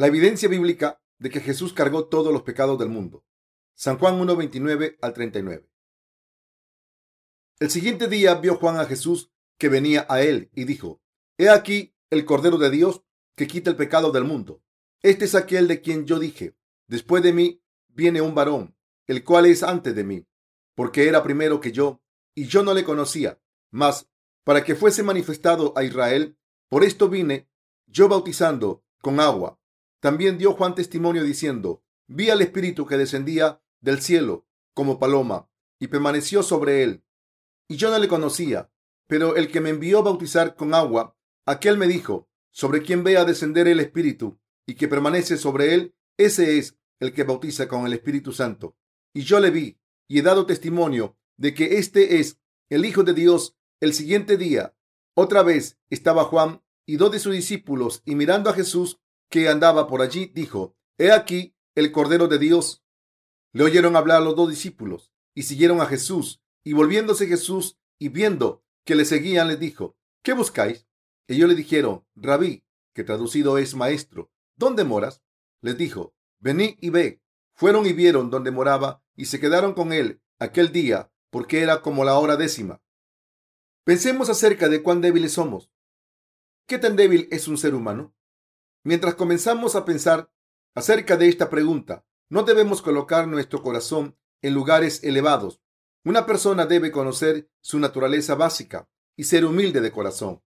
La evidencia bíblica de que Jesús cargó todos los pecados del mundo. San Juan 1.29 al 39. El siguiente día vio Juan a Jesús que venía a él y dijo, He aquí el Cordero de Dios que quita el pecado del mundo. Este es aquel de quien yo dije, después de mí viene un varón, el cual es antes de mí, porque era primero que yo, y yo no le conocía. Mas, para que fuese manifestado a Israel, por esto vine yo bautizando con agua. También dio Juan testimonio diciendo, vi al Espíritu que descendía del cielo como paloma, y permaneció sobre él y yo no le conocía. Pero el que me envió a bautizar con agua, aquel me dijo, sobre quien vea descender el Espíritu y que permanece sobre él, ese es el que bautiza con el Espíritu Santo. Y yo le vi y he dado testimonio de que este es el Hijo de Dios. El siguiente día, otra vez estaba Juan y dos de sus discípulos, y mirando a Jesús que andaba por allí, dijo, He aquí el Cordero de Dios. Le oyeron hablar los dos discípulos y siguieron a Jesús. Y volviéndose Jesús y viendo que le seguían, les dijo, ¿qué buscáis? Ellos le dijeron, Rabí, que traducido es maestro, ¿dónde moras? Les dijo, venid y ve. Fueron y vieron dónde moraba y se quedaron con él aquel día, porque era como la hora décima. Pensemos acerca de cuán débiles somos. ¿Qué tan débil es un ser humano? Mientras comenzamos a pensar acerca de esta pregunta, no debemos colocar nuestro corazón en lugares elevados, una persona debe conocer su naturaleza básica y ser humilde de corazón.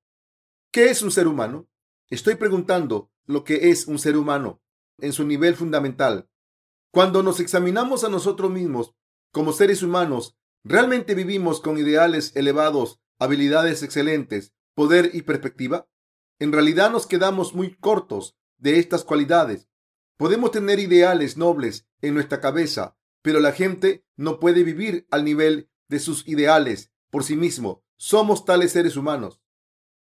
¿Qué es un ser humano? Estoy preguntando lo que es un ser humano en su nivel fundamental. Cuando nos examinamos a nosotros mismos como seres humanos, ¿realmente vivimos con ideales elevados, habilidades excelentes, poder y perspectiva? En realidad nos quedamos muy cortos de estas cualidades. Podemos tener ideales nobles en nuestra cabeza, pero la gente no puede vivir al nivel de sus ideales por sí mismo. Somos tales seres humanos.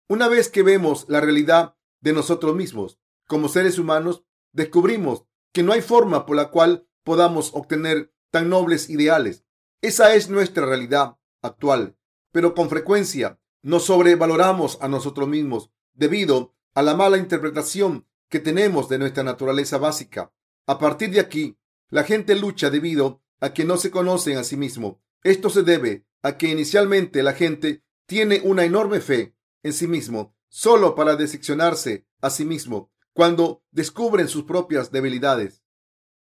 Una vez que vemos la realidad de nosotros mismos como seres humanos, descubrimos que no hay forma por la cual podamos obtener tan nobles ideales. Esa es nuestra realidad actual, pero con frecuencia nos sobrevaloramos a nosotros mismos debido a la mala interpretación que tenemos de nuestra naturaleza básica. A partir de aquí, la gente lucha debido a que no se conocen a sí mismo. Esto se debe a que inicialmente la gente tiene una enorme fe en sí mismo solo para decepcionarse a sí mismo cuando descubren sus propias debilidades.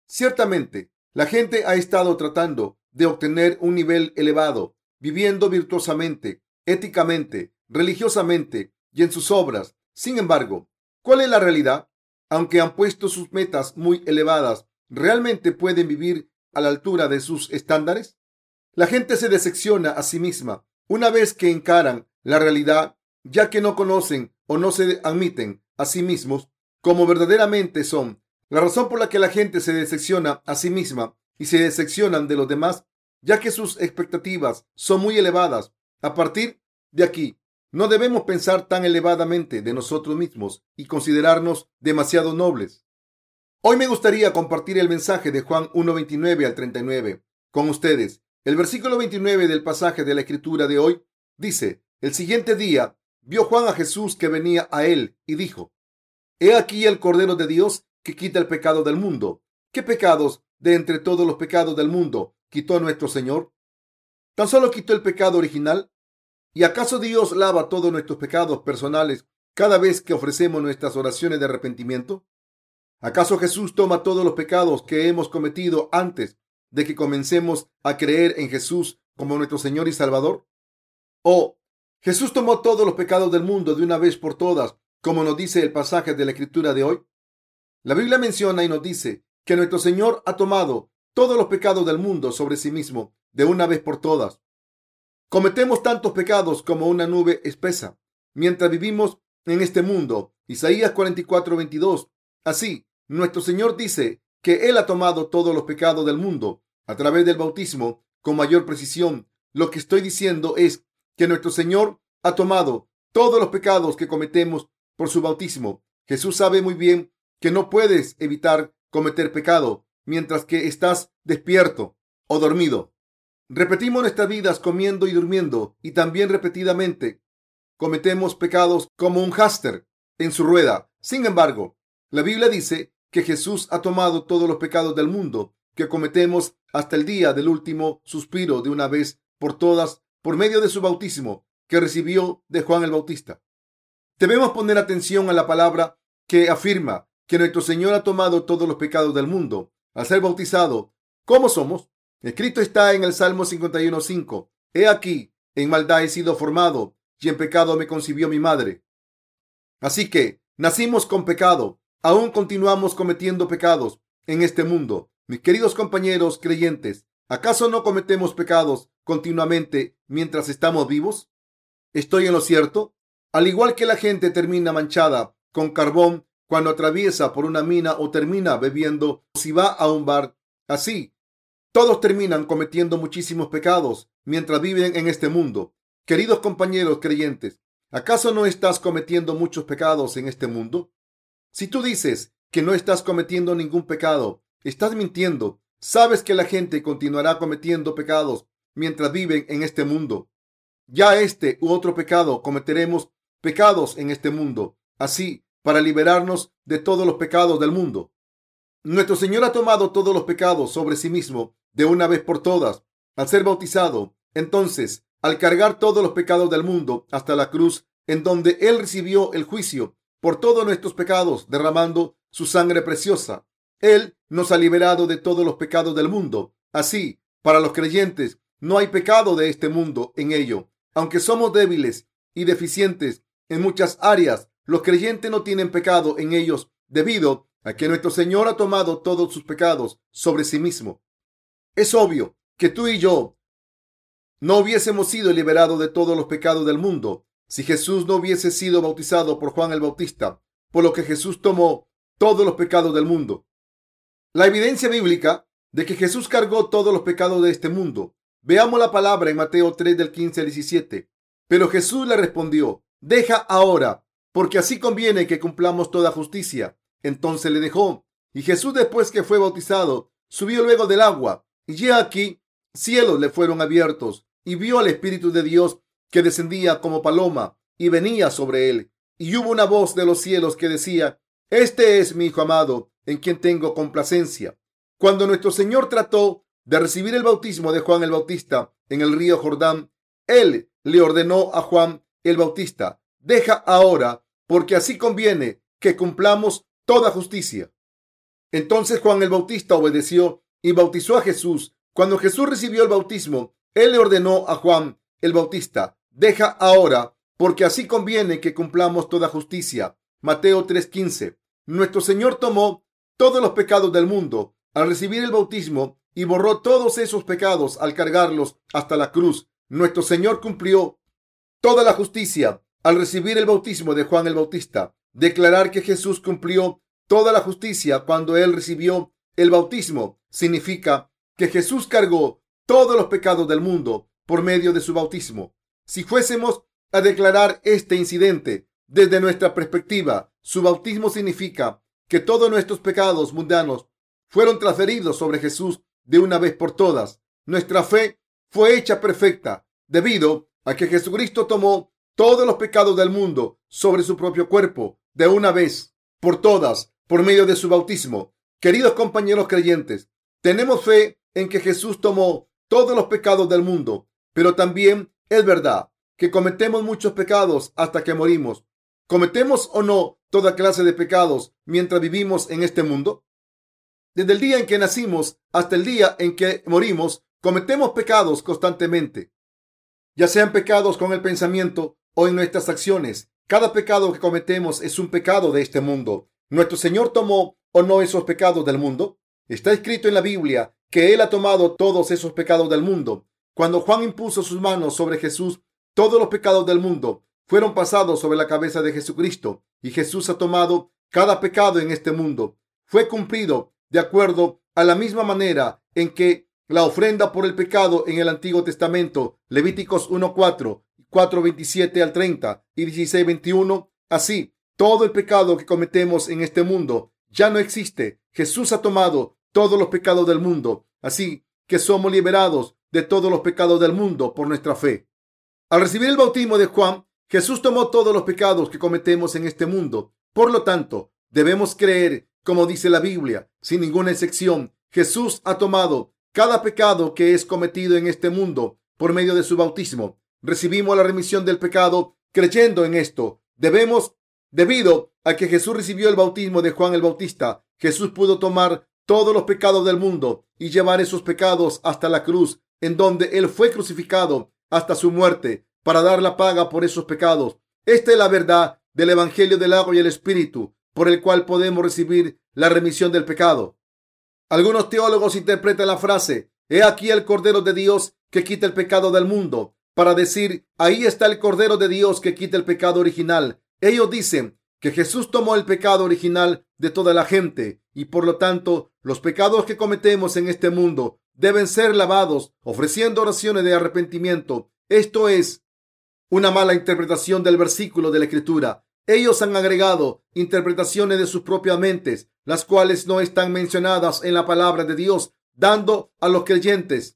Ciertamente, la gente ha estado tratando de obtener un nivel elevado, viviendo virtuosamente, éticamente, religiosamente y en sus obras. Sin embargo, ¿cuál es la realidad? Aunque han puesto sus metas muy elevadas ¿Realmente pueden vivir a la altura de sus estándares? La gente se decepciona a sí misma una vez que encaran la realidad, ya que no conocen o no se admiten a sí mismos como verdaderamente son. La razón por la que la gente se decepciona a sí misma y se decepcionan de los demás, ya que sus expectativas son muy elevadas. A partir de aquí, no debemos pensar tan elevadamente de nosotros mismos y considerarnos demasiado nobles. Hoy me gustaría compartir el mensaje de Juan 1.29 al 39 con ustedes. El versículo 29 del pasaje de la escritura de hoy dice, el siguiente día vio Juan a Jesús que venía a él y dijo, He aquí el Cordero de Dios que quita el pecado del mundo. ¿Qué pecados de entre todos los pecados del mundo quitó nuestro Señor? ¿Tan solo quitó el pecado original? ¿Y acaso Dios lava todos nuestros pecados personales cada vez que ofrecemos nuestras oraciones de arrepentimiento? ¿Acaso Jesús toma todos los pecados que hemos cometido antes de que comencemos a creer en Jesús como nuestro Señor y Salvador? ¿O Jesús tomó todos los pecados del mundo de una vez por todas, como nos dice el pasaje de la Escritura de hoy? La Biblia menciona y nos dice que nuestro Señor ha tomado todos los pecados del mundo sobre sí mismo de una vez por todas. Cometemos tantos pecados como una nube espesa mientras vivimos en este mundo. Isaías 44, 22 Así, nuestro Señor dice que Él ha tomado todos los pecados del mundo a través del bautismo con mayor precisión. Lo que estoy diciendo es que nuestro Señor ha tomado todos los pecados que cometemos por su bautismo. Jesús sabe muy bien que no puedes evitar cometer pecado mientras que estás despierto o dormido. Repetimos nuestras vidas comiendo y durmiendo y también repetidamente cometemos pecados como un háster en su rueda. Sin embargo, la Biblia dice que Jesús ha tomado todos los pecados del mundo que cometemos hasta el día del último suspiro de una vez por todas por medio de su bautismo que recibió de Juan el Bautista. Debemos poner atención a la palabra que afirma que nuestro Señor ha tomado todos los pecados del mundo al ser bautizado. ¿Cómo somos? Escrito está en el Salmo 51.5. He aquí, en maldad he sido formado y en pecado me concibió mi madre. Así que nacimos con pecado, aún continuamos cometiendo pecados en este mundo. Mis queridos compañeros creyentes, ¿acaso no cometemos pecados continuamente mientras estamos vivos? ¿Estoy en lo cierto? Al igual que la gente termina manchada con carbón cuando atraviesa por una mina o termina bebiendo si va a un bar, así todos terminan cometiendo muchísimos pecados mientras viven en este mundo. Queridos compañeros creyentes, ¿acaso no estás cometiendo muchos pecados en este mundo? Si tú dices que no estás cometiendo ningún pecado, estás mintiendo. Sabes que la gente continuará cometiendo pecados mientras viven en este mundo. Ya este u otro pecado cometeremos pecados en este mundo, así para liberarnos de todos los pecados del mundo. Nuestro Señor ha tomado todos los pecados sobre sí mismo de una vez por todas al ser bautizado. Entonces, al cargar todos los pecados del mundo hasta la cruz, en donde Él recibió el juicio por todos nuestros pecados, derramando su sangre preciosa, Él nos ha liberado de todos los pecados del mundo. Así, para los creyentes, no hay pecado de este mundo en ello. Aunque somos débiles y deficientes en muchas áreas, los creyentes no tienen pecado en ellos debido a que nuestro Señor ha tomado todos sus pecados sobre sí mismo. Es obvio que tú y yo no hubiésemos sido liberados de todos los pecados del mundo si Jesús no hubiese sido bautizado por Juan el Bautista, por lo que Jesús tomó todos los pecados del mundo. La evidencia bíblica de que Jesús cargó todos los pecados de este mundo. Veamos la palabra en Mateo 3 del 15 al 17. Pero Jesús le respondió, deja ahora, porque así conviene que cumplamos toda justicia. Entonces le dejó. Y Jesús después que fue bautizado, subió luego del agua. Y ya aquí cielos le fueron abiertos y vio al Espíritu de Dios que descendía como paloma y venía sobre él. Y hubo una voz de los cielos que decía, Este es mi Hijo amado, en quien tengo complacencia. Cuando nuestro Señor trató de recibir el bautismo de Juan el Bautista en el río Jordán, Él le ordenó a Juan el Bautista, deja ahora, porque así conviene que cumplamos toda justicia. Entonces Juan el Bautista obedeció y bautizó a Jesús. Cuando Jesús recibió el bautismo, él le ordenó a Juan el Bautista, deja ahora, porque así conviene que cumplamos toda justicia. Mateo 3:15. Nuestro Señor tomó todos los pecados del mundo al recibir el bautismo y borró todos esos pecados al cargarlos hasta la cruz. Nuestro Señor cumplió toda la justicia al recibir el bautismo de Juan el Bautista. Declarar que Jesús cumplió toda la justicia cuando él recibió el bautismo significa que Jesús cargó todos los pecados del mundo por medio de su bautismo. Si fuésemos a declarar este incidente desde nuestra perspectiva, su bautismo significa que todos nuestros pecados mundanos fueron transferidos sobre Jesús de una vez por todas. Nuestra fe fue hecha perfecta debido a que Jesucristo tomó todos los pecados del mundo sobre su propio cuerpo de una vez por todas por medio de su bautismo. Queridos compañeros creyentes, tenemos fe en que Jesús tomó todos los pecados del mundo, pero también es verdad que cometemos muchos pecados hasta que morimos. ¿Cometemos o no toda clase de pecados mientras vivimos en este mundo? Desde el día en que nacimos hasta el día en que morimos, cometemos pecados constantemente, ya sean pecados con el pensamiento o en nuestras acciones. Cada pecado que cometemos es un pecado de este mundo. Nuestro Señor tomó o no esos pecados del mundo? Está escrito en la Biblia que Él ha tomado todos esos pecados del mundo. Cuando Juan impuso sus manos sobre Jesús, todos los pecados del mundo fueron pasados sobre la cabeza de Jesucristo y Jesús ha tomado cada pecado en este mundo. Fue cumplido de acuerdo a la misma manera en que la ofrenda por el pecado en el Antiguo Testamento, Levíticos 1.4, 4.27 al 30 y 16.21. Así, todo el pecado que cometemos en este mundo ya no existe. Jesús ha tomado todos los pecados del mundo, así que somos liberados de todos los pecados del mundo por nuestra fe. Al recibir el bautismo de Juan, Jesús tomó todos los pecados que cometemos en este mundo. Por lo tanto, debemos creer como dice la Biblia, sin ninguna excepción. Jesús ha tomado cada pecado que es cometido en este mundo por medio de su bautismo. Recibimos la remisión del pecado creyendo en esto. Debemos, debido a que Jesús recibió el bautismo de Juan el Bautista, Jesús pudo tomar todos los pecados del mundo y llevar esos pecados hasta la cruz, en donde Él fue crucificado hasta su muerte para dar la paga por esos pecados. Esta es la verdad del Evangelio del agua y el Espíritu, por el cual podemos recibir la remisión del pecado. Algunos teólogos interpretan la frase, he aquí el Cordero de Dios que quita el pecado del mundo, para decir, ahí está el Cordero de Dios que quita el pecado original. Ellos dicen que Jesús tomó el pecado original de toda la gente y por lo tanto los pecados que cometemos en este mundo deben ser lavados ofreciendo oraciones de arrepentimiento. Esto es una mala interpretación del versículo de la Escritura. Ellos han agregado interpretaciones de sus propias mentes, las cuales no están mencionadas en la palabra de Dios, dando a los creyentes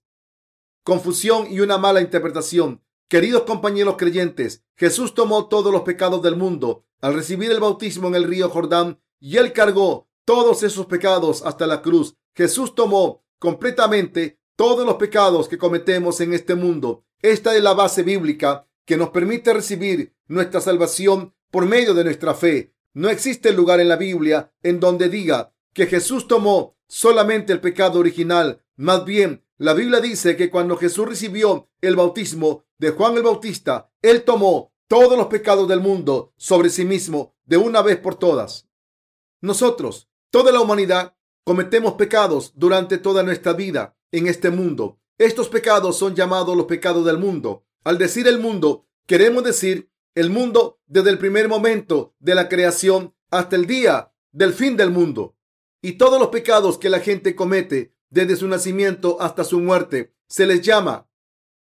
confusión y una mala interpretación. Queridos compañeros creyentes, Jesús tomó todos los pecados del mundo al recibir el bautismo en el río Jordán y él cargó todos esos pecados hasta la cruz. Jesús tomó completamente todos los pecados que cometemos en este mundo. Esta es la base bíblica que nos permite recibir nuestra salvación por medio de nuestra fe. No existe lugar en la Biblia en donde diga que Jesús tomó solamente el pecado original. Más bien, la Biblia dice que cuando Jesús recibió el bautismo de Juan el Bautista, él tomó todos los pecados del mundo sobre sí mismo de una vez por todas. Nosotros, toda la humanidad, cometemos pecados durante toda nuestra vida en este mundo. Estos pecados son llamados los pecados del mundo. Al decir el mundo, queremos decir el mundo desde el primer momento de la creación hasta el día del fin del mundo. Y todos los pecados que la gente comete desde su nacimiento hasta su muerte se les llama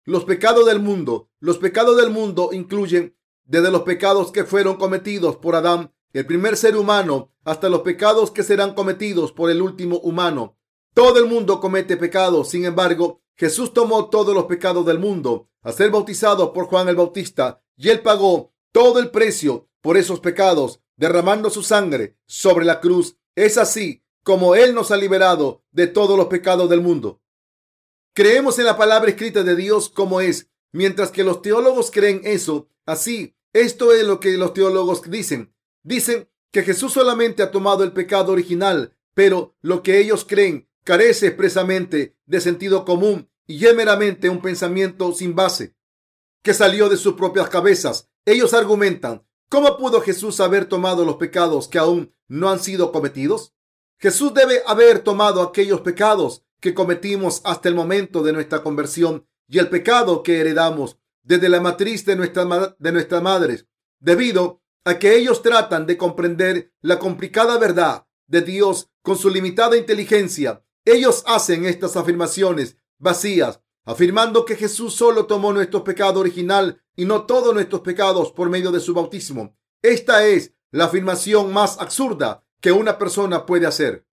los pecados del mundo. Los pecados del mundo incluyen desde los pecados que fueron cometidos por Adán, el primer ser humano, hasta los pecados que serán cometidos por el último humano. Todo el mundo comete pecados. Sin embargo, Jesús tomó todos los pecados del mundo a ser bautizado por Juan el Bautista y él pagó todo el precio por esos pecados, derramando su sangre sobre la cruz. Es así como Él nos ha liberado de todos los pecados del mundo. Creemos en la palabra escrita de Dios como es, mientras que los teólogos creen eso. Así, esto es lo que los teólogos dicen. Dicen que Jesús solamente ha tomado el pecado original, pero lo que ellos creen carece expresamente de sentido común y es meramente un pensamiento sin base que salió de sus propias cabezas. Ellos argumentan, ¿cómo pudo Jesús haber tomado los pecados que aún no han sido cometidos? Jesús debe haber tomado aquellos pecados que cometimos hasta el momento de nuestra conversión y el pecado que heredamos desde la matriz de, nuestra, de nuestras madres, debido a que ellos tratan de comprender la complicada verdad de Dios con su limitada inteligencia. Ellos hacen estas afirmaciones vacías, afirmando que Jesús solo tomó nuestro pecado original y no todos nuestros pecados por medio de su bautismo. Esta es la afirmación más absurda que una persona puede hacer.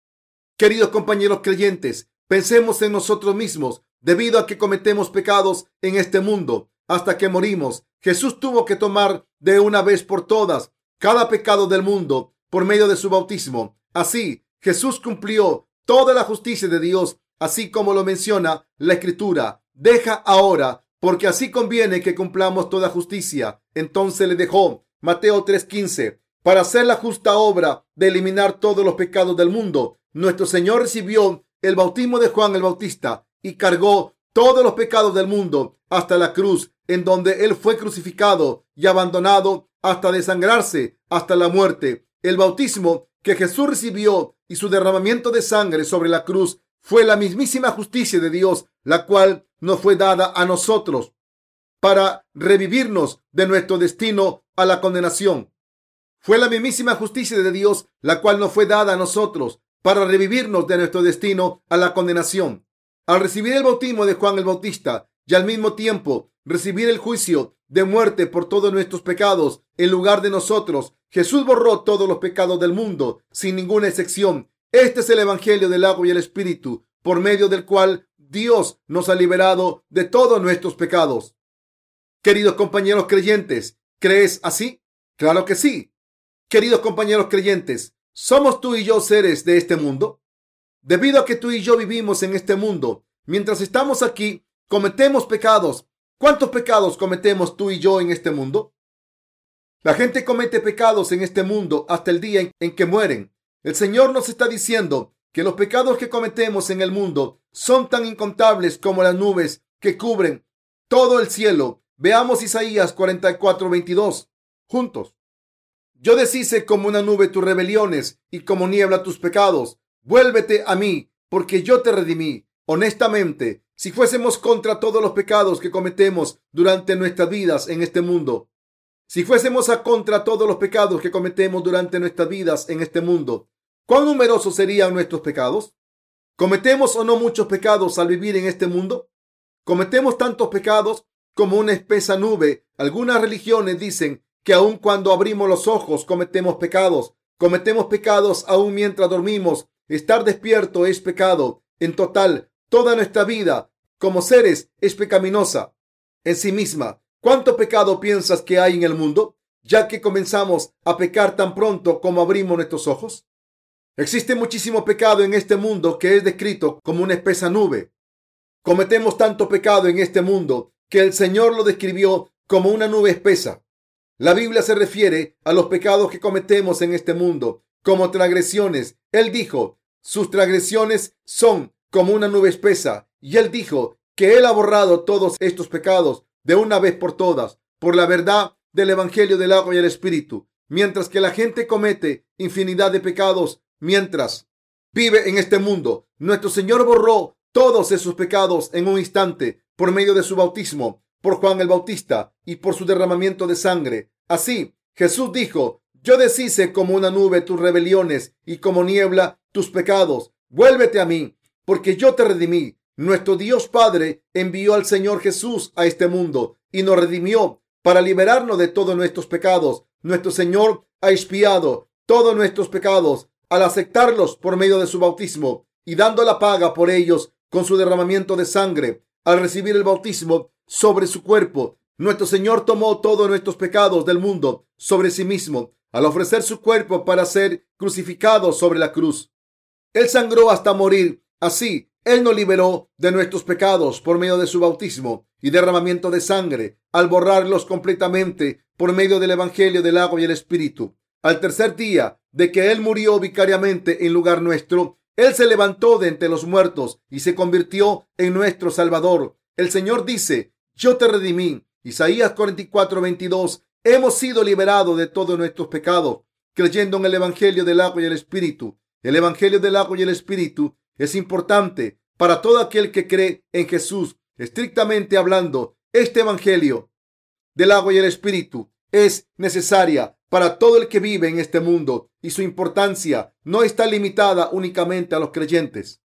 Queridos compañeros creyentes, pensemos en nosotros mismos debido a que cometemos pecados en este mundo hasta que morimos. Jesús tuvo que tomar de una vez por todas cada pecado del mundo por medio de su bautismo. Así, Jesús cumplió toda la justicia de Dios, así como lo menciona la Escritura. Deja ahora, porque así conviene que cumplamos toda justicia. Entonces le dejó Mateo 3:15 para hacer la justa obra de eliminar todos los pecados del mundo. Nuestro Señor recibió el bautismo de Juan el Bautista y cargó todos los pecados del mundo hasta la cruz, en donde Él fue crucificado y abandonado hasta desangrarse, hasta la muerte. El bautismo que Jesús recibió y su derramamiento de sangre sobre la cruz fue la mismísima justicia de Dios, la cual nos fue dada a nosotros para revivirnos de nuestro destino a la condenación. Fue la mismísima justicia de Dios, la cual nos fue dada a nosotros para revivirnos de nuestro destino a la condenación. Al recibir el bautismo de Juan el Bautista y al mismo tiempo recibir el juicio de muerte por todos nuestros pecados en lugar de nosotros, Jesús borró todos los pecados del mundo sin ninguna excepción. Este es el Evangelio del agua y el Espíritu, por medio del cual Dios nos ha liberado de todos nuestros pecados. Queridos compañeros creyentes, ¿crees así? Claro que sí. Queridos compañeros creyentes, ¿Somos tú y yo seres de este mundo? Debido a que tú y yo vivimos en este mundo, mientras estamos aquí, cometemos pecados. ¿Cuántos pecados cometemos tú y yo en este mundo? La gente comete pecados en este mundo hasta el día en que mueren. El Señor nos está diciendo que los pecados que cometemos en el mundo son tan incontables como las nubes que cubren todo el cielo. Veamos Isaías 44, 22 juntos. Yo deshice como una nube tus rebeliones y como niebla tus pecados. Vuélvete a mí, porque yo te redimí. Honestamente, si fuésemos contra todos los pecados que cometemos durante nuestras vidas en este mundo, si fuésemos a contra todos los pecados que cometemos durante nuestras vidas en este mundo, ¿cuán numerosos serían nuestros pecados? ¿Cometemos o no muchos pecados al vivir en este mundo? ¿Cometemos tantos pecados como una espesa nube? Algunas religiones dicen que aun cuando abrimos los ojos cometemos pecados. Cometemos pecados aun mientras dormimos Estar despierto es pecado. En total, toda nuestra vida como seres es pecaminosa en sí misma. ¿Cuánto pecado piensas que hay en el mundo? Ya que comenzamos a pecar tan pronto como abrimos nuestros ojos. Existe muchísimo pecado en este mundo que es descrito como una espesa nube. Cometemos tanto pecado en este mundo que el Señor lo describió como una nube espesa. La Biblia se refiere a los pecados que cometemos en este mundo como transgresiones. Él dijo, sus transgresiones son como una nube espesa. Y él dijo que él ha borrado todos estos pecados de una vez por todas, por la verdad del Evangelio del agua y el Espíritu. Mientras que la gente comete infinidad de pecados mientras vive en este mundo, nuestro Señor borró todos esos pecados en un instante por medio de su bautismo, por Juan el Bautista y por su derramamiento de sangre. Así, Jesús dijo, yo deshice como una nube tus rebeliones y como niebla tus pecados. Vuélvete a mí, porque yo te redimí. Nuestro Dios Padre envió al Señor Jesús a este mundo y nos redimió para liberarnos de todos nuestros pecados. Nuestro Señor ha expiado todos nuestros pecados al aceptarlos por medio de su bautismo y dando la paga por ellos con su derramamiento de sangre. Al recibir el bautismo sobre su cuerpo, nuestro Señor tomó todos nuestros pecados del mundo sobre sí mismo al ofrecer su cuerpo para ser crucificado sobre la cruz. Él sangró hasta morir. Así, Él nos liberó de nuestros pecados por medio de su bautismo y derramamiento de sangre, al borrarlos completamente por medio del Evangelio del agua y el Espíritu. Al tercer día de que Él murió vicariamente en lugar nuestro, Él se levantó de entre los muertos y se convirtió en nuestro Salvador. El Señor dice, yo te redimí. Isaías 44, 22 Hemos sido liberados de todos nuestros pecados creyendo en el Evangelio del agua y el Espíritu. El Evangelio del agua y el Espíritu es importante para todo aquel que cree en Jesús. Estrictamente hablando, este Evangelio del agua y el Espíritu es necesaria para todo el que vive en este mundo y su importancia no está limitada únicamente a los creyentes.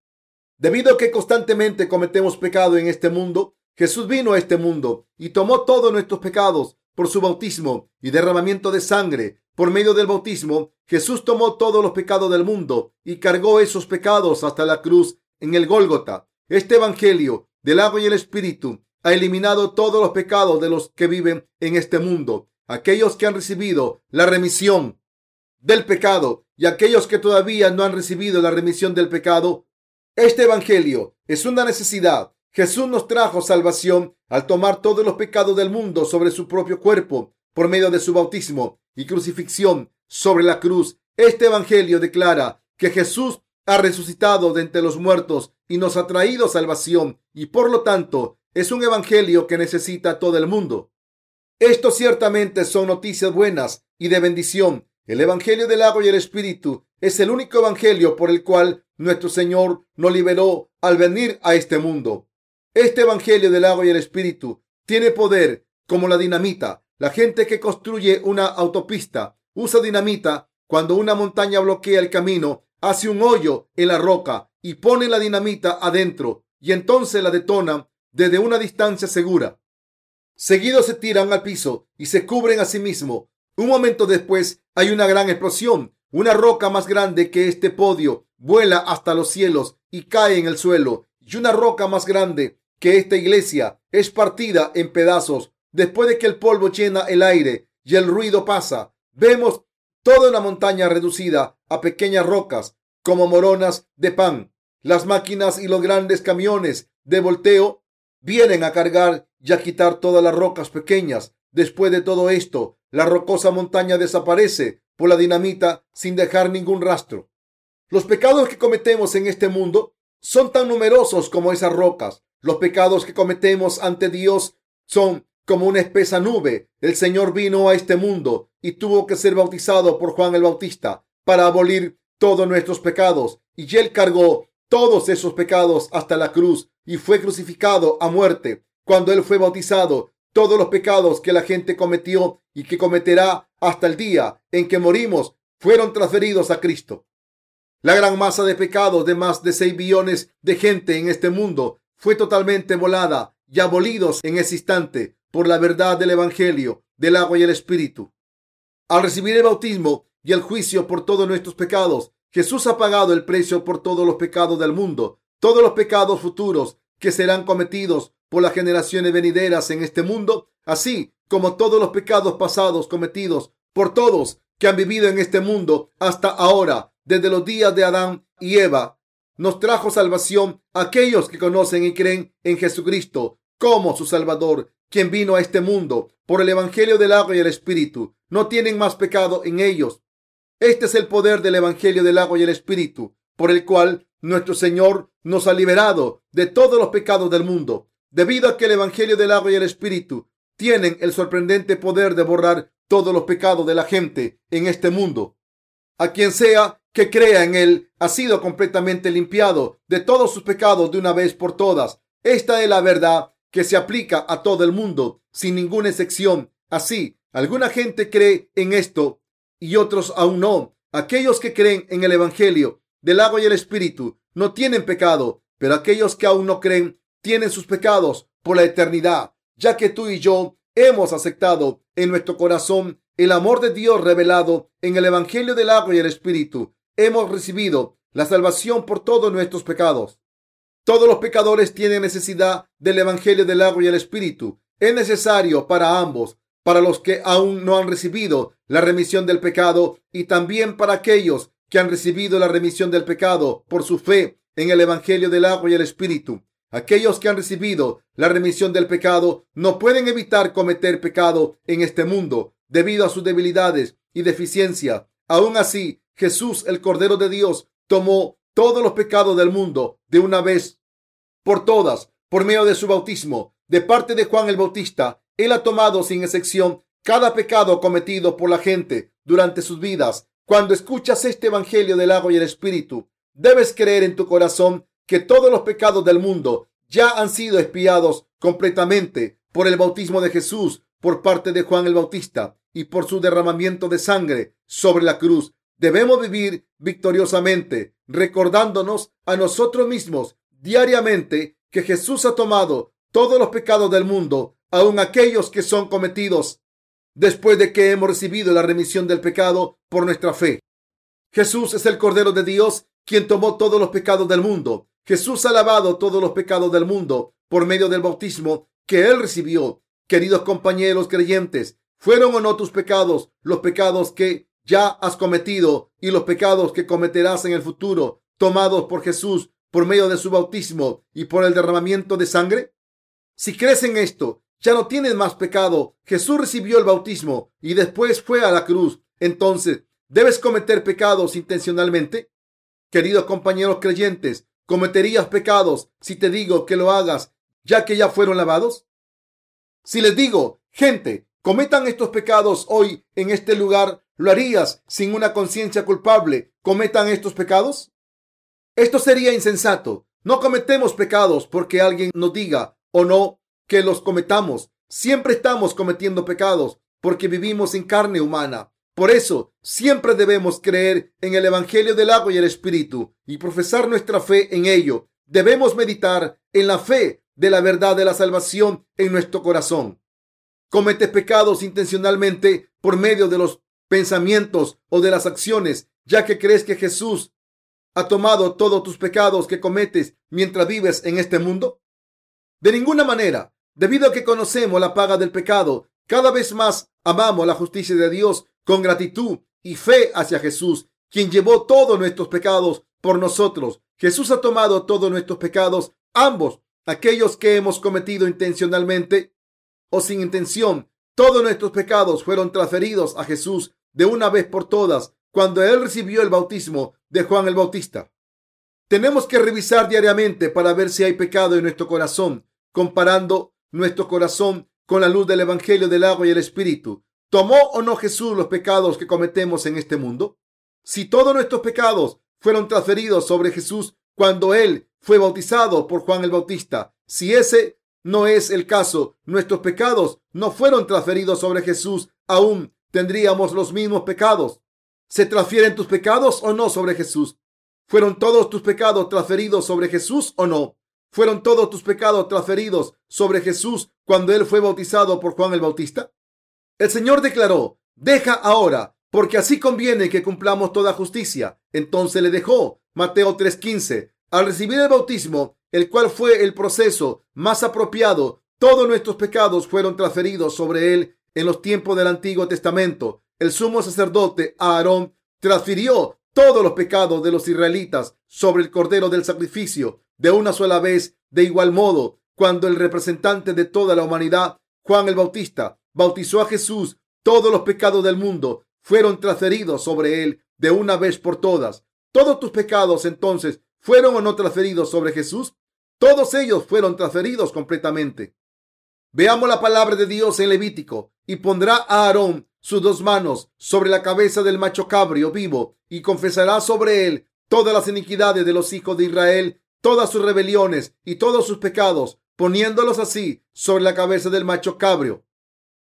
Debido a que constantemente cometemos pecado en este mundo, Jesús vino a este mundo y tomó todos nuestros pecados por su bautismo y derramamiento de sangre. Por medio del bautismo, Jesús tomó todos los pecados del mundo y cargó esos pecados hasta la cruz en el Gólgota. Este Evangelio del agua y el Espíritu ha eliminado todos los pecados de los que viven en este mundo. Aquellos que han recibido la remisión del pecado y aquellos que todavía no han recibido la remisión del pecado. Este Evangelio es una necesidad Jesús nos trajo salvación al tomar todos los pecados del mundo sobre su propio cuerpo por medio de su bautismo y crucifixión sobre la cruz. Este Evangelio declara que Jesús ha resucitado de entre los muertos y nos ha traído salvación y por lo tanto es un Evangelio que necesita todo el mundo. Esto ciertamente son noticias buenas y de bendición. El Evangelio del agua y el Espíritu es el único Evangelio por el cual nuestro Señor nos liberó al venir a este mundo. Este Evangelio del agua y el Espíritu tiene poder como la dinamita. La gente que construye una autopista usa dinamita cuando una montaña bloquea el camino, hace un hoyo en la roca y pone la dinamita adentro y entonces la detonan desde una distancia segura. Seguidos se tiran al piso y se cubren a sí mismos. Un momento después hay una gran explosión. Una roca más grande que este podio vuela hasta los cielos y cae en el suelo. Y una roca más grande que esta iglesia es partida en pedazos después de que el polvo llena el aire y el ruido pasa. Vemos toda una montaña reducida a pequeñas rocas como moronas de pan. Las máquinas y los grandes camiones de volteo vienen a cargar y a quitar todas las rocas pequeñas. Después de todo esto, la rocosa montaña desaparece por la dinamita sin dejar ningún rastro. Los pecados que cometemos en este mundo son tan numerosos como esas rocas. Los pecados que cometemos ante Dios son como una espesa nube. El Señor vino a este mundo y tuvo que ser bautizado por Juan el Bautista para abolir todos nuestros pecados. Y él cargó todos esos pecados hasta la cruz y fue crucificado a muerte. Cuando él fue bautizado, todos los pecados que la gente cometió y que cometerá hasta el día en que morimos fueron transferidos a Cristo. La gran masa de pecados de más de 6 billones de gente en este mundo fue totalmente volada y abolidos en ese instante por la verdad del Evangelio, del agua y el Espíritu. Al recibir el bautismo y el juicio por todos nuestros pecados, Jesús ha pagado el precio por todos los pecados del mundo, todos los pecados futuros que serán cometidos por las generaciones venideras en este mundo, así como todos los pecados pasados cometidos por todos que han vivido en este mundo hasta ahora desde los días de Adán y Eva, nos trajo salvación a aquellos que conocen y creen en Jesucristo como su Salvador, quien vino a este mundo por el Evangelio del agua y el Espíritu. No tienen más pecado en ellos. Este es el poder del Evangelio del agua y el Espíritu, por el cual nuestro Señor nos ha liberado de todos los pecados del mundo. Debido a que el Evangelio del agua y el Espíritu tienen el sorprendente poder de borrar todos los pecados de la gente en este mundo. A quien sea que crea en él ha sido completamente limpiado de todos sus pecados de una vez por todas. Esta es la verdad que se aplica a todo el mundo, sin ninguna excepción. Así, alguna gente cree en esto y otros aún no. Aquellos que creen en el Evangelio del agua y el Espíritu no tienen pecado, pero aquellos que aún no creen tienen sus pecados por la eternidad, ya que tú y yo hemos aceptado en nuestro corazón el amor de Dios revelado en el Evangelio del agua y el Espíritu hemos recibido la salvación por todos nuestros pecados. Todos los pecadores tienen necesidad del Evangelio del agua y el Espíritu. Es necesario para ambos, para los que aún no han recibido la remisión del pecado y también para aquellos que han recibido la remisión del pecado por su fe en el Evangelio del agua y el Espíritu. Aquellos que han recibido la remisión del pecado no pueden evitar cometer pecado en este mundo debido a sus debilidades y deficiencia. Aún así, Jesús, el Cordero de Dios, tomó todos los pecados del mundo de una vez por todas por medio de su bautismo. De parte de Juan el Bautista, él ha tomado sin excepción cada pecado cometido por la gente durante sus vidas. Cuando escuchas este Evangelio del agua y el Espíritu, debes creer en tu corazón que todos los pecados del mundo ya han sido expiados completamente por el bautismo de Jesús por parte de Juan el Bautista y por su derramamiento de sangre sobre la cruz. Debemos vivir victoriosamente, recordándonos a nosotros mismos diariamente que Jesús ha tomado todos los pecados del mundo, aun aquellos que son cometidos después de que hemos recibido la remisión del pecado por nuestra fe. Jesús es el Cordero de Dios, quien tomó todos los pecados del mundo. Jesús ha lavado todos los pecados del mundo por medio del bautismo que él recibió. Queridos compañeros creyentes, ¿fueron o no tus pecados los pecados que ya has cometido y los pecados que cometerás en el futuro, tomados por Jesús por medio de su bautismo y por el derramamiento de sangre? Si crees en esto, ya no tienes más pecado. Jesús recibió el bautismo y después fue a la cruz. Entonces, ¿debes cometer pecados intencionalmente? Queridos compañeros creyentes, ¿cometerías pecados si te digo que lo hagas ya que ya fueron lavados? Si les digo, gente, cometan estos pecados hoy en este lugar, ¿Lo harías sin una conciencia culpable? ¿Cometan estos pecados? Esto sería insensato. No cometemos pecados porque alguien nos diga o no que los cometamos. Siempre estamos cometiendo pecados porque vivimos en carne humana. Por eso, siempre debemos creer en el Evangelio del agua y el Espíritu y profesar nuestra fe en ello. Debemos meditar en la fe de la verdad de la salvación en nuestro corazón. Cometes pecados intencionalmente por medio de los pensamientos o de las acciones, ya que crees que Jesús ha tomado todos tus pecados que cometes mientras vives en este mundo? De ninguna manera, debido a que conocemos la paga del pecado, cada vez más amamos la justicia de Dios con gratitud y fe hacia Jesús, quien llevó todos nuestros pecados por nosotros. Jesús ha tomado todos nuestros pecados, ambos, aquellos que hemos cometido intencionalmente o sin intención. Todos nuestros pecados fueron transferidos a Jesús de una vez por todas cuando Él recibió el bautismo de Juan el Bautista. Tenemos que revisar diariamente para ver si hay pecado en nuestro corazón, comparando nuestro corazón con la luz del Evangelio del agua y el Espíritu. ¿Tomó o no Jesús los pecados que cometemos en este mundo? Si todos nuestros pecados fueron transferidos sobre Jesús cuando Él fue bautizado por Juan el Bautista, si ese no es el caso, nuestros pecados no fueron transferidos sobre Jesús, aún tendríamos los mismos pecados. ¿Se transfieren tus pecados o no sobre Jesús? ¿Fueron todos tus pecados transferidos sobre Jesús o no? ¿Fueron todos tus pecados transferidos sobre Jesús cuando Él fue bautizado por Juan el Bautista? El Señor declaró, deja ahora, porque así conviene que cumplamos toda justicia. Entonces le dejó. Mateo 3:15. Al recibir el bautismo, el cual fue el proceso más apropiado, todos nuestros pecados fueron transferidos sobre Él en los tiempos del Antiguo Testamento. El sumo sacerdote Aarón transfirió todos los pecados de los israelitas sobre el cordero del sacrificio de una sola vez. De igual modo, cuando el representante de toda la humanidad, Juan el Bautista, bautizó a Jesús, todos los pecados del mundo fueron transferidos sobre él de una vez por todas. Todos tus pecados entonces fueron o no transferidos sobre Jesús. Todos ellos fueron transferidos completamente. Veamos la palabra de Dios en Levítico. Y pondrá a Aarón sus dos manos sobre la cabeza del macho cabrio vivo y confesará sobre él todas las iniquidades de los hijos de Israel, todas sus rebeliones y todos sus pecados, poniéndolos así sobre la cabeza del macho cabrio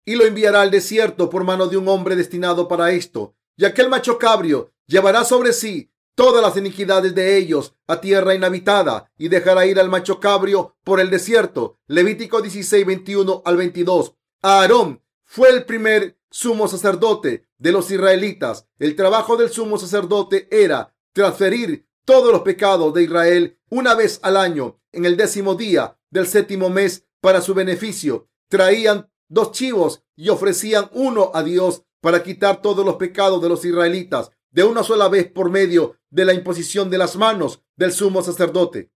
y lo enviará al desierto por mano de un hombre destinado para esto. Y aquel macho cabrio llevará sobre sí todas las iniquidades de ellos a tierra inhabitada y dejará ir al macho cabrio por el desierto. Levítico 16, 21 al 22. Aarón fue el primer sumo sacerdote de los israelitas. El trabajo del sumo sacerdote era transferir todos los pecados de Israel una vez al año en el décimo día del séptimo mes para su beneficio. Traían dos chivos y ofrecían uno a Dios para quitar todos los pecados de los israelitas de una sola vez por medio de la imposición de las manos del sumo sacerdote.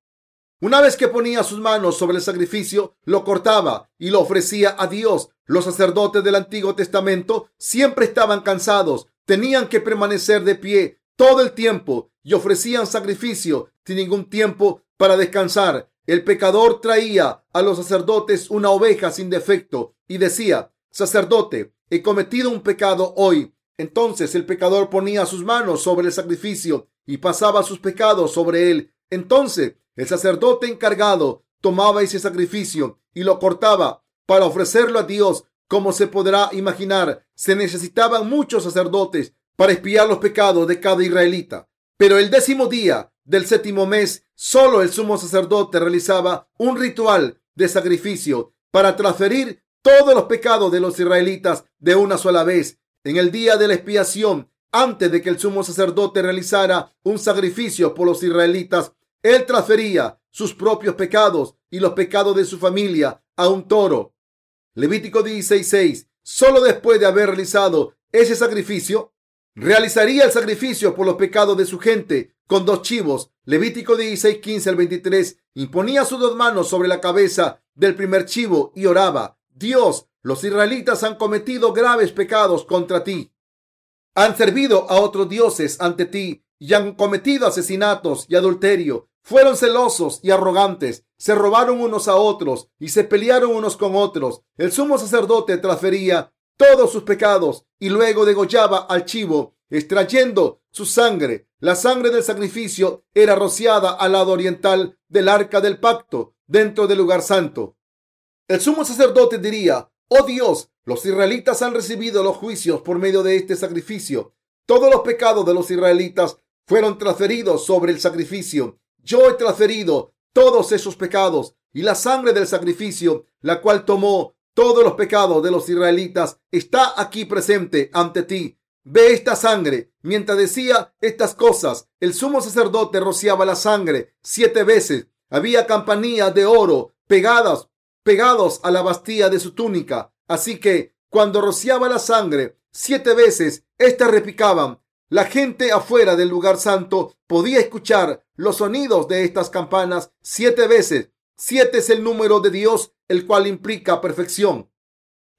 Una vez que ponía sus manos sobre el sacrificio, lo cortaba y lo ofrecía a Dios. Los sacerdotes del Antiguo Testamento siempre estaban cansados, tenían que permanecer de pie todo el tiempo y ofrecían sacrificio sin ningún tiempo para descansar. El pecador traía a los sacerdotes una oveja sin defecto y decía, sacerdote, he cometido un pecado hoy. Entonces el pecador ponía sus manos sobre el sacrificio y pasaba sus pecados sobre él. Entonces el sacerdote encargado tomaba ese sacrificio y lo cortaba para ofrecerlo a Dios. Como se podrá imaginar, se necesitaban muchos sacerdotes para espiar los pecados de cada israelita. Pero el décimo día del séptimo mes, solo el sumo sacerdote realizaba un ritual de sacrificio para transferir todos los pecados de los israelitas de una sola vez. En el día de la expiación, antes de que el sumo sacerdote realizara un sacrificio por los israelitas, él transfería sus propios pecados y los pecados de su familia a un toro. Levítico 16:6. Solo después de haber realizado ese sacrificio, realizaría el sacrificio por los pecados de su gente con dos chivos. Levítico 16, 15 al 23. Imponía sus dos manos sobre la cabeza del primer chivo y oraba. Dios, los israelitas han cometido graves pecados contra ti. Han servido a otros dioses ante ti y han cometido asesinatos y adulterio. Fueron celosos y arrogantes, se robaron unos a otros y se pelearon unos con otros. El sumo sacerdote transfería todos sus pecados y luego degollaba al chivo, extrayendo su sangre. La sangre del sacrificio era rociada al lado oriental del arca del pacto, dentro del lugar santo. El sumo sacerdote diría, oh Dios, los israelitas han recibido los juicios por medio de este sacrificio. Todos los pecados de los israelitas fueron transferidos sobre el sacrificio. Yo he transferido todos esos pecados y la sangre del sacrificio, la cual tomó todos los pecados de los israelitas, está aquí presente ante ti. Ve esta sangre. Mientras decía estas cosas, el sumo sacerdote rociaba la sangre siete veces. Había campanillas de oro pegadas, pegados a la bastilla de su túnica. Así que cuando rociaba la sangre siete veces, Estas repicaban. La gente afuera del lugar santo podía escuchar los sonidos de estas campanas siete veces. Siete es el número de Dios, el cual implica perfección.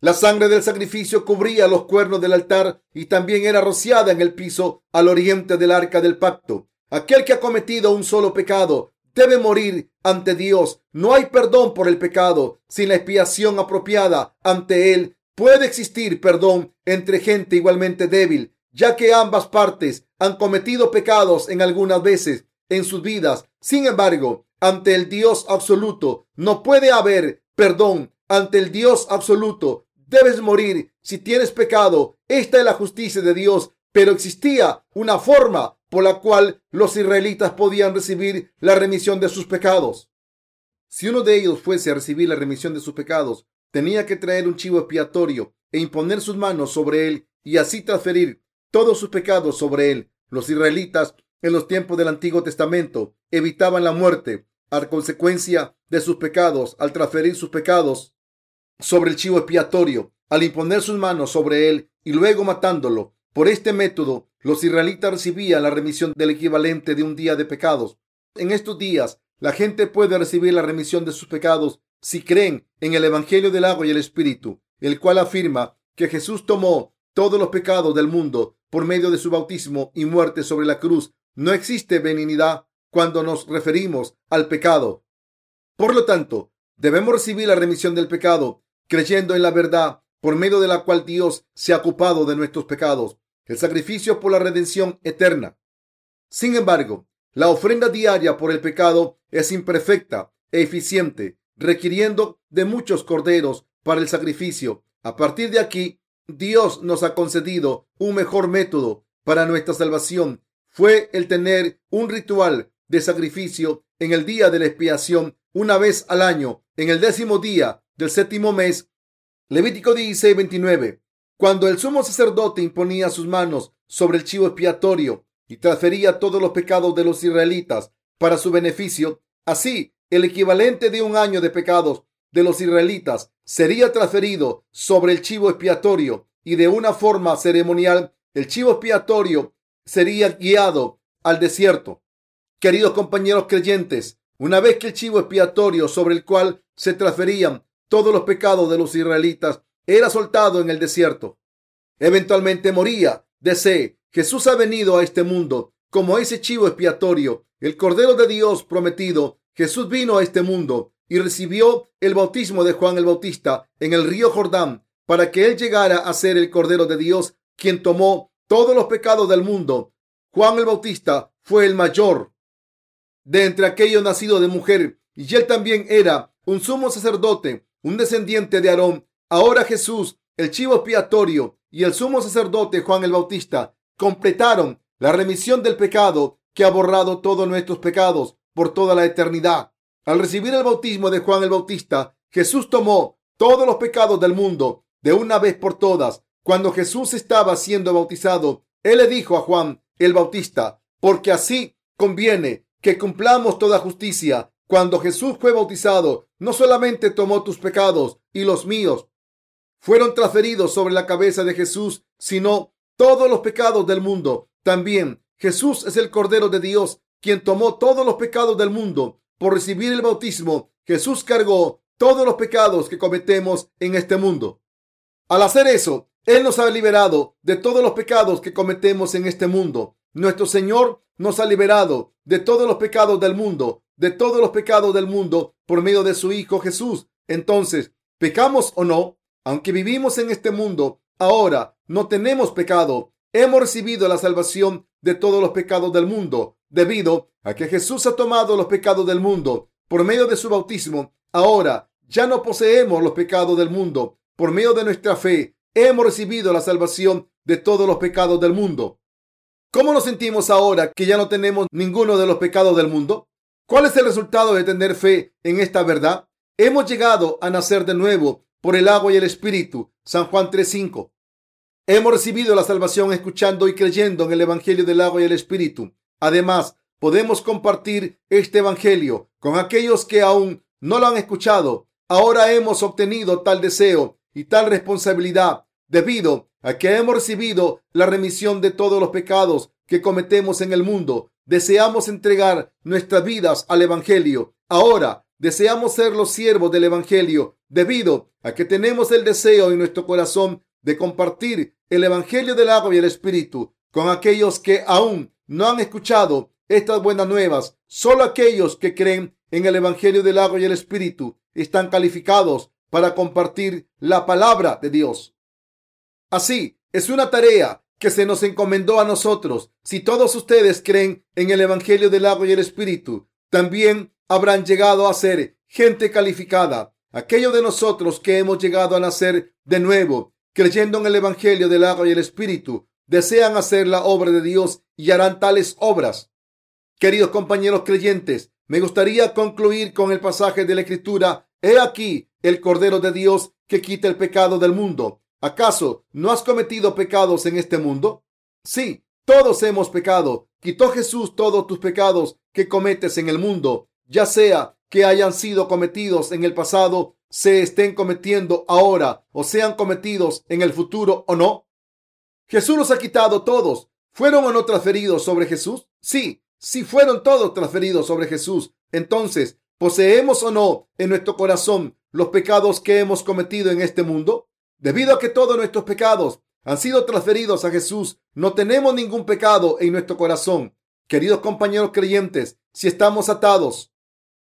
La sangre del sacrificio cubría los cuernos del altar y también era rociada en el piso al oriente del arca del pacto. Aquel que ha cometido un solo pecado debe morir ante Dios. No hay perdón por el pecado sin la expiación apropiada ante Él. Puede existir perdón entre gente igualmente débil, ya que ambas partes han cometido pecados en algunas veces en sus vidas. Sin embargo, ante el Dios absoluto no puede haber perdón. Ante el Dios absoluto debes morir si tienes pecado. Esta es la justicia de Dios. Pero existía una forma por la cual los israelitas podían recibir la remisión de sus pecados. Si uno de ellos fuese a recibir la remisión de sus pecados, tenía que traer un chivo expiatorio e imponer sus manos sobre él y así transferir todos sus pecados sobre él. Los israelitas en los tiempos del Antiguo Testamento evitaban la muerte a consecuencia de sus pecados al transferir sus pecados sobre el chivo expiatorio, al imponer sus manos sobre él y luego matándolo. Por este método, los israelitas recibían la remisión del equivalente de un día de pecados. En estos días, la gente puede recibir la remisión de sus pecados si creen en el Evangelio del agua y el Espíritu, el cual afirma que Jesús tomó todos los pecados del mundo por medio de su bautismo y muerte sobre la cruz. No existe benignidad cuando nos referimos al pecado. Por lo tanto, debemos recibir la remisión del pecado creyendo en la verdad por medio de la cual Dios se ha ocupado de nuestros pecados, el sacrificio por la redención eterna. Sin embargo, la ofrenda diaria por el pecado es imperfecta e eficiente, requiriendo de muchos corderos para el sacrificio. A partir de aquí, Dios nos ha concedido un mejor método para nuestra salvación. Fue el tener un ritual de sacrificio en el día de la expiación una vez al año, en el décimo día del séptimo mes. Levítico 16, 29. Cuando el sumo sacerdote imponía sus manos sobre el chivo expiatorio y transfería todos los pecados de los israelitas para su beneficio, así el equivalente de un año de pecados de los israelitas sería transferido sobre el chivo expiatorio y de una forma ceremonial el chivo expiatorio sería guiado al desierto. Queridos compañeros creyentes, una vez que el chivo expiatorio sobre el cual se transferían todos los pecados de los israelitas era soltado en el desierto, eventualmente moría de sed. Jesús ha venido a este mundo como ese chivo expiatorio, el Cordero de Dios prometido. Jesús vino a este mundo y recibió el bautismo de Juan el Bautista en el río Jordán para que él llegara a ser el Cordero de Dios, quien tomó todos los pecados del mundo. Juan el Bautista fue el mayor de entre aquellos nacidos de mujer y él también era un sumo sacerdote, un descendiente de Aarón. Ahora Jesús, el chivo expiatorio y el sumo sacerdote Juan el Bautista completaron la remisión del pecado que ha borrado todos nuestros pecados por toda la eternidad. Al recibir el bautismo de Juan el Bautista, Jesús tomó todos los pecados del mundo de una vez por todas. Cuando Jesús estaba siendo bautizado, Él le dijo a Juan el Bautista, porque así conviene que cumplamos toda justicia. Cuando Jesús fue bautizado, no solamente tomó tus pecados y los míos, fueron transferidos sobre la cabeza de Jesús, sino todos los pecados del mundo. También Jesús es el Cordero de Dios, quien tomó todos los pecados del mundo por recibir el bautismo, Jesús cargó todos los pecados que cometemos en este mundo. Al hacer eso, Él nos ha liberado de todos los pecados que cometemos en este mundo. Nuestro Señor nos ha liberado de todos los pecados del mundo, de todos los pecados del mundo por medio de su Hijo Jesús. Entonces, pecamos o no, aunque vivimos en este mundo, ahora no tenemos pecado. Hemos recibido la salvación de todos los pecados del mundo debido a que Jesús ha tomado los pecados del mundo por medio de su bautismo. Ahora ya no poseemos los pecados del mundo. Por medio de nuestra fe hemos recibido la salvación de todos los pecados del mundo. ¿Cómo nos sentimos ahora que ya no tenemos ninguno de los pecados del mundo? ¿Cuál es el resultado de tener fe en esta verdad? Hemos llegado a nacer de nuevo por el agua y el espíritu. San Juan 3:5. Hemos recibido la salvación escuchando y creyendo en el Evangelio del agua y el espíritu. Además, podemos compartir este Evangelio con aquellos que aún no lo han escuchado. Ahora hemos obtenido tal deseo y tal responsabilidad debido a que hemos recibido la remisión de todos los pecados que cometemos en el mundo. Deseamos entregar nuestras vidas al Evangelio. Ahora deseamos ser los siervos del Evangelio debido a que tenemos el deseo en nuestro corazón de compartir el Evangelio del agua y el Espíritu con aquellos que aún no han escuchado estas buenas nuevas. Solo aquellos que creen en el Evangelio del agua y el Espíritu están calificados para compartir la palabra de Dios. Así, es una tarea que se nos encomendó a nosotros. Si todos ustedes creen en el Evangelio del agua y el Espíritu, también habrán llegado a ser gente calificada. Aquellos de nosotros que hemos llegado a nacer de nuevo, creyendo en el Evangelio del agua y el Espíritu, desean hacer la obra de Dios y harán tales obras. Queridos compañeros creyentes, me gustaría concluir con el pasaje de la Escritura. He aquí el Cordero de Dios que quita el pecado del mundo. ¿Acaso no has cometido pecados en este mundo? Sí, todos hemos pecado. Quitó Jesús todos tus pecados que cometes en el mundo, ya sea que hayan sido cometidos en el pasado, se estén cometiendo ahora o sean cometidos en el futuro o no. Jesús los ha quitado todos. ¿Fueron o no transferidos sobre Jesús? Sí, sí fueron todos transferidos sobre Jesús. Entonces, ¿poseemos o no en nuestro corazón los pecados que hemos cometido en este mundo? Debido a que todos nuestros pecados han sido transferidos a Jesús, no tenemos ningún pecado en nuestro corazón. Queridos compañeros creyentes, si estamos atados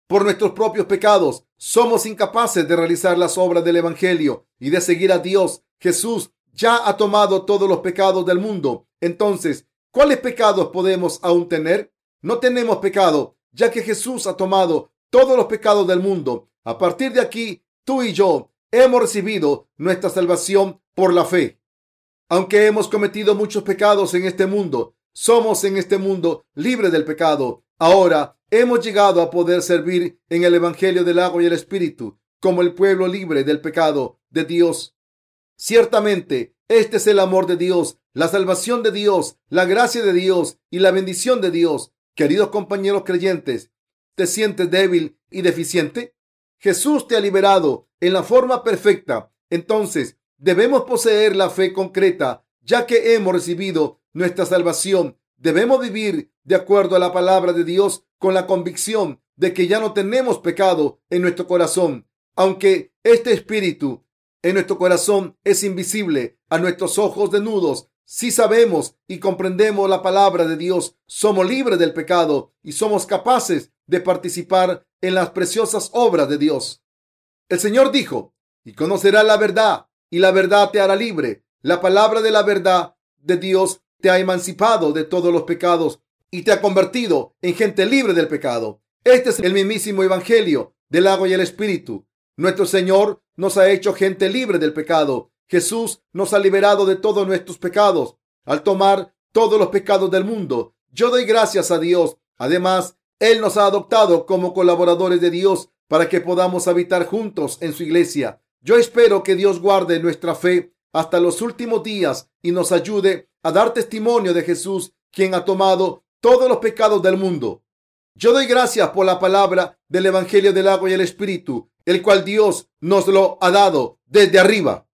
por nuestros propios pecados, somos incapaces de realizar las obras del Evangelio y de seguir a Dios. Jesús ya ha tomado todos los pecados del mundo. Entonces, ¿cuáles pecados podemos aún tener? No tenemos pecado, ya que Jesús ha tomado todos los pecados del mundo. A partir de aquí, tú y yo hemos recibido nuestra salvación por la fe. Aunque hemos cometido muchos pecados en este mundo, somos en este mundo libres del pecado. Ahora hemos llegado a poder servir en el Evangelio del agua y el Espíritu como el pueblo libre del pecado de Dios. Ciertamente, este es el amor de Dios, la salvación de Dios, la gracia de Dios y la bendición de Dios. Queridos compañeros creyentes, ¿te sientes débil y deficiente? Jesús te ha liberado en la forma perfecta. Entonces, debemos poseer la fe concreta, ya que hemos recibido nuestra salvación. Debemos vivir de acuerdo a la palabra de Dios con la convicción de que ya no tenemos pecado en nuestro corazón. Aunque este espíritu en nuestro corazón es invisible a nuestros ojos desnudos, si sabemos y comprendemos la palabra de Dios, somos libres del pecado y somos capaces de participar en las preciosas obras de Dios. El Señor dijo, y conocerás la verdad, y la verdad te hará libre. La palabra de la verdad de Dios te ha emancipado de todos los pecados y te ha convertido en gente libre del pecado. Este es el mismísimo Evangelio del agua y el Espíritu. Nuestro Señor nos ha hecho gente libre del pecado Jesús nos ha liberado de todos nuestros pecados al tomar todos los pecados del mundo. Yo doy gracias a Dios. Además, Él nos ha adoptado como colaboradores de Dios para que podamos habitar juntos en su iglesia. Yo espero que Dios guarde nuestra fe hasta los últimos días y nos ayude a dar testimonio de Jesús, quien ha tomado todos los pecados del mundo. Yo doy gracias por la palabra del Evangelio del agua y el Espíritu, el cual Dios nos lo ha dado desde arriba.